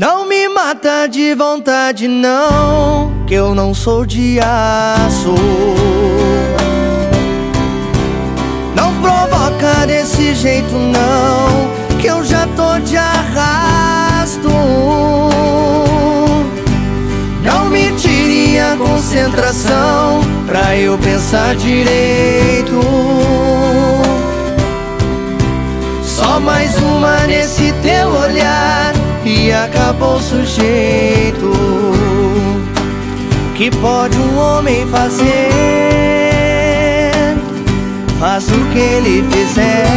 Não me mata de vontade, não, que eu não sou de aço. Não provoca desse jeito, não, que eu já tô de arrasto. Não me tire a concentração pra eu pensar direito. Só mais uma nesse teu olhar acabou sujeito. Que pode um homem fazer? Faça o que ele fizer.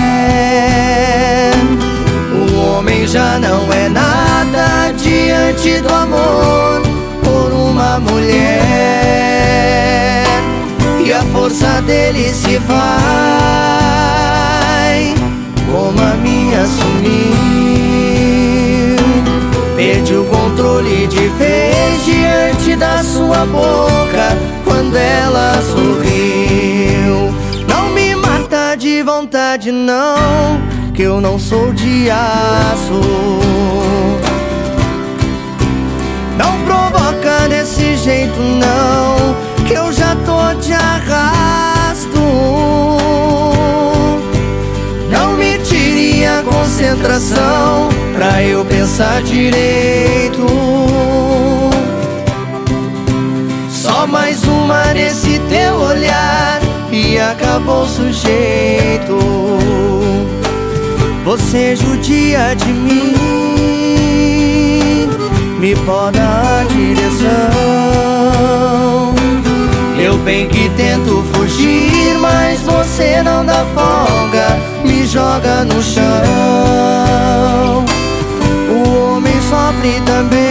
O homem já não é nada diante do amor por uma mulher. E a força dele se vai, como a minha sumiu. Perdi o controle de vez diante da sua boca quando ela sorriu. Não me mata de vontade, não, que eu não sou de aço. Não provoca desse jeito, não, que eu já tô de arrasto. Não me tire a concentração pra eu pensar direito. Só mais uma nesse teu olhar e acabou o sujeito. Você judia de mim, me poda a direção. Eu bem que tento fugir, mas você não dá folga, me joga no chão. Sofre também,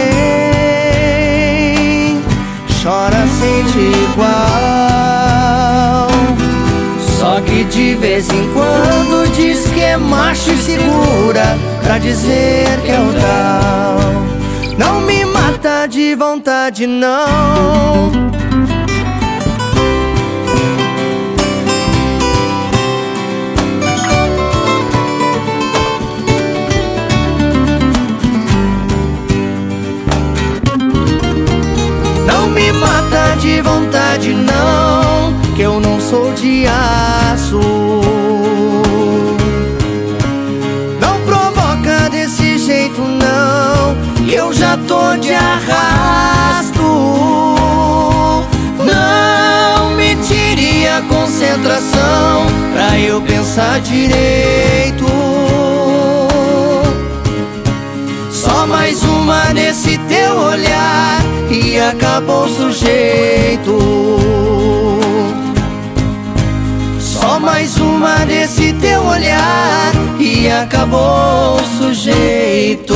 chora, sente igual. Só que de vez em quando diz que é macho e segura pra dizer que é o tal. Não me mata de vontade, não. Me mata de vontade, não, que eu não sou de aço. Não provoca desse jeito, não, que eu já tô de arrasto. Não me tire a concentração pra eu pensar direito. Acabou o sujeito. Só mais uma nesse teu olhar e acabou o sujeito.